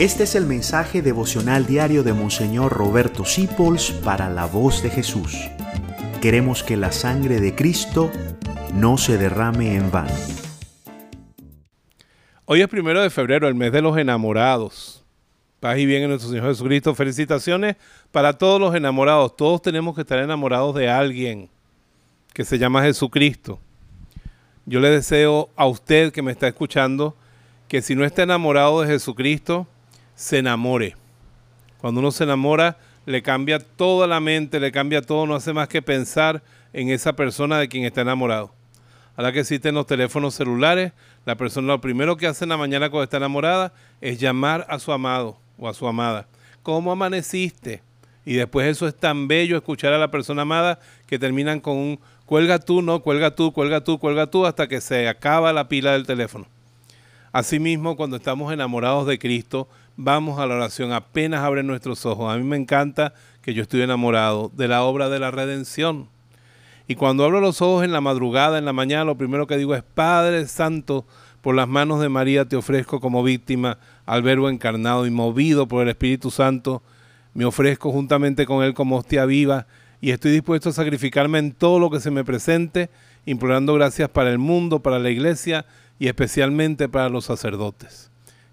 Este es el mensaje devocional diario de Monseñor Roberto Sipols para la voz de Jesús. Queremos que la sangre de Cristo no se derrame en vano. Hoy es primero de febrero, el mes de los enamorados. Paz y bien en nuestro Señor Jesucristo. Felicitaciones para todos los enamorados. Todos tenemos que estar enamorados de alguien que se llama Jesucristo. Yo le deseo a usted que me está escuchando que si no está enamorado de Jesucristo, se enamore. Cuando uno se enamora, le cambia toda la mente, le cambia todo, no hace más que pensar en esa persona de quien está enamorado. Ahora que existen los teléfonos celulares, la persona lo primero que hace en la mañana cuando está enamorada es llamar a su amado o a su amada. ¿Cómo amaneciste? Y después eso es tan bello escuchar a la persona amada que terminan con un cuelga tú, no, cuelga tú, cuelga tú, cuelga tú, hasta que se acaba la pila del teléfono. Asimismo, cuando estamos enamorados de Cristo, vamos a la oración, apenas abren nuestros ojos. A mí me encanta que yo estoy enamorado de la obra de la redención. Y cuando abro los ojos en la madrugada, en la mañana, lo primero que digo es, Padre Santo, por las manos de María te ofrezco como víctima al Verbo encarnado y movido por el Espíritu Santo, me ofrezco juntamente con Él como hostia viva y estoy dispuesto a sacrificarme en todo lo que se me presente, implorando gracias para el mundo, para la iglesia y especialmente para los sacerdotes.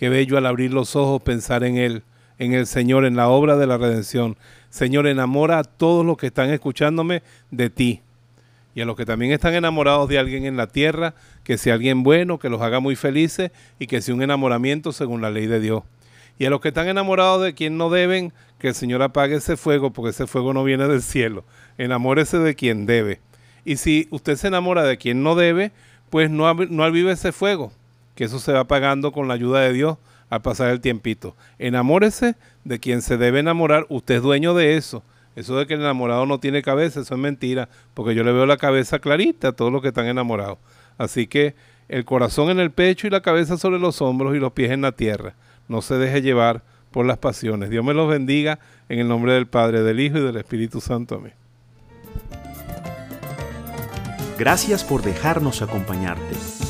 Qué bello al abrir los ojos pensar en Él, en el Señor, en la obra de la redención. Señor, enamora a todos los que están escuchándome de ti. Y a los que también están enamorados de alguien en la tierra, que sea alguien bueno, que los haga muy felices y que sea un enamoramiento según la ley de Dios. Y a los que están enamorados de quien no deben, que el Señor apague ese fuego, porque ese fuego no viene del cielo. Enamórese de quien debe. Y si usted se enamora de quien no debe, pues no, no ese fuego, que eso se va pagando con la ayuda de Dios al pasar el tiempito. Enamórese de quien se debe enamorar, usted es dueño de eso. Eso de que el enamorado no tiene cabeza, eso es mentira, porque yo le veo la cabeza clarita a todos los que están enamorados. Así que el corazón en el pecho y la cabeza sobre los hombros y los pies en la tierra. No se deje llevar por las pasiones. Dios me los bendiga en el nombre del Padre, del Hijo y del Espíritu Santo. Amén. Gracias por dejarnos acompañarte.